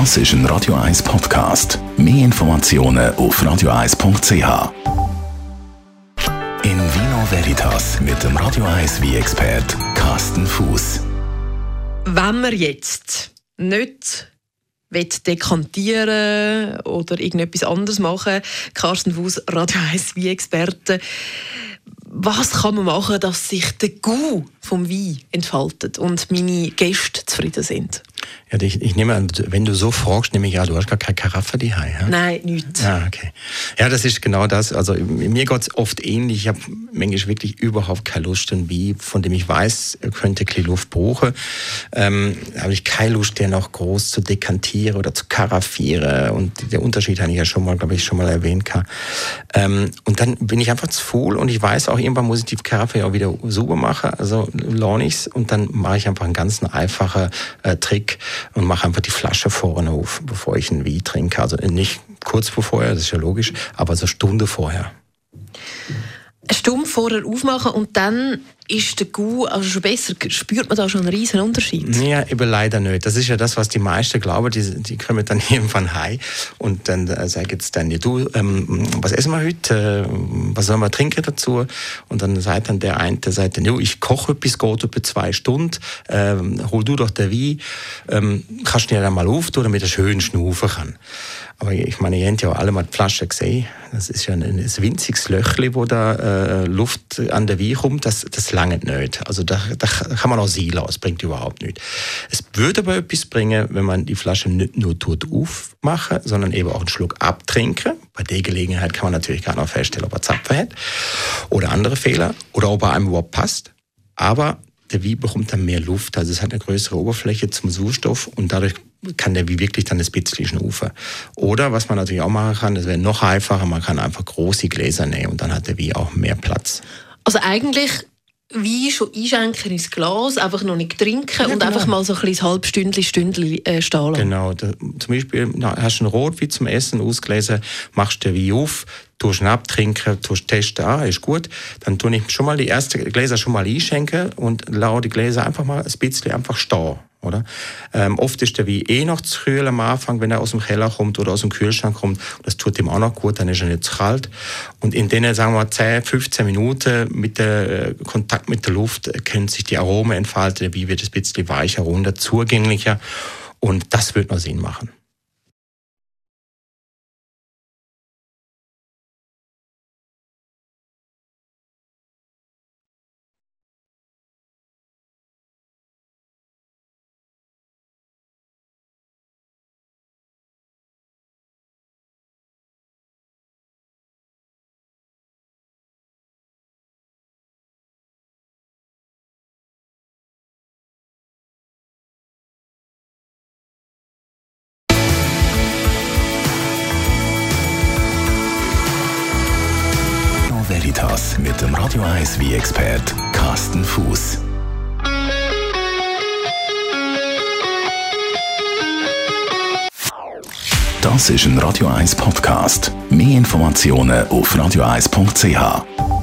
Das ist ein Radio 1 Podcast. Mehr Informationen auf radio1.ch. In Vino Veritas mit dem Radio 1 wie expert Carsten Fuß. Wenn man jetzt nicht will dekantieren oder irgendetwas anderes machen, Carsten Fuß, Radio 1 wie Experte, was kann man machen, dass sich der Gu vom Wein entfaltet und meine Gäste zufrieden sind? Ja, ich, ich nehme an, wenn du so fragst, nehme ich ja, du hast gar keine Karaffe die ja? Nein, nicht. Ja, ah, okay. Ja, das ist genau das. Also mir geht es oft ähnlich. Ich habe manchmal wirklich überhaupt keine Lust, ein Wie, von dem ich weiß, könnte ein Luft brauchen. Ähm, habe ich keine Lust, den noch groß zu dekantieren oder zu karaffieren. Und der Unterschied habe ich ja schon mal, glaube ich, schon mal erwähnt. Ähm, und dann bin ich einfach zu faul und ich weiß auch, irgendwann muss ich die Karaffe ja auch wieder sauber machen. Also lohne ich's und dann mache ich einfach einen ganz einfachen äh, Trick und mache einfach die Flasche vorne auf, bevor ich ein Wein trinke. Also nicht kurz vorher, das ist ja logisch, aber so eine Stunde vorher. Eine Stunde vorher aufmachen und dann ist der Gu also schon besser? Spürt man da schon einen riesen Unterschied? Ja, eben leider nicht. Das ist ja das, was die meisten glauben. Die, die kommen dann irgendwann heim und dann äh, sagen jetzt dann, du, ähm, was essen wir heute? Äh, was sollen wir trinken dazu? Und dann sagt dann der eine, der sagt dann, ich koche etwas, geht über zwei Stunden, ähm, hol du doch den Wein, ähm, kannst du dir dann mal auftun, damit er schön schnaufen kann. Aber ich meine, ihr habt ja alle mal die Flasche gesehen. Das ist ja ein, ein winziges Löchli, wo da äh, Luft an der Wein kommt. Das, das langt nicht. Also da, da kann man auch sein lassen. Das bringt überhaupt nichts. Es würde aber etwas bringen, wenn man die Flasche nicht nur tut aufmachen, sondern eben auch einen Schluck abtrinken. Bei der Gelegenheit kann man natürlich gar noch feststellen, ob er Zapfen hat oder andere Fehler oder ob er einem überhaupt passt. Aber der Wein bekommt dann mehr Luft, also es hat eine größere Oberfläche zum Sauerstoff und dadurch kann der wie wirklich dann das bisschen schnaufen. Oder was man natürlich auch machen kann, das wäre noch einfacher, man kann einfach große Gläser nehmen und dann hat der wie auch mehr Platz. Also eigentlich wie schon einschenken ins Glas, einfach noch nicht trinken ja, und genau. einfach mal so ein bisschen halb Stündli, Stündli äh, stehen lassen. Genau. Da, zum Beispiel na, hast du einen Rotwein zum Essen ausgelesen, machst den Wein auf, tust ihn abtrinken, tust testen, ah, ist gut. Dann tue ich schon mal die ersten Gläser schon mal einschenken und lasse die Gläser einfach mal ein bisschen einfach stehen. Oder? Ähm, oft ist der Wein eh noch zu kühl am Anfang, wenn er aus dem Keller kommt oder aus dem Kühlschrank kommt. Das tut ihm auch noch gut, dann ist er nicht zu kalt. Und in den, sagen wir, 10, 15 Minuten mit der äh, Kontakt mit der Luft können sich die Aromen entfalten. Wein wird ein bisschen weicher, runder, zugänglicher. Und das wird noch Sinn machen. Mit dem Radio 1 wie expert Carsten Fuß. Das ist ein Radio 1 Podcast. Mehr Informationen auf radio1.ch.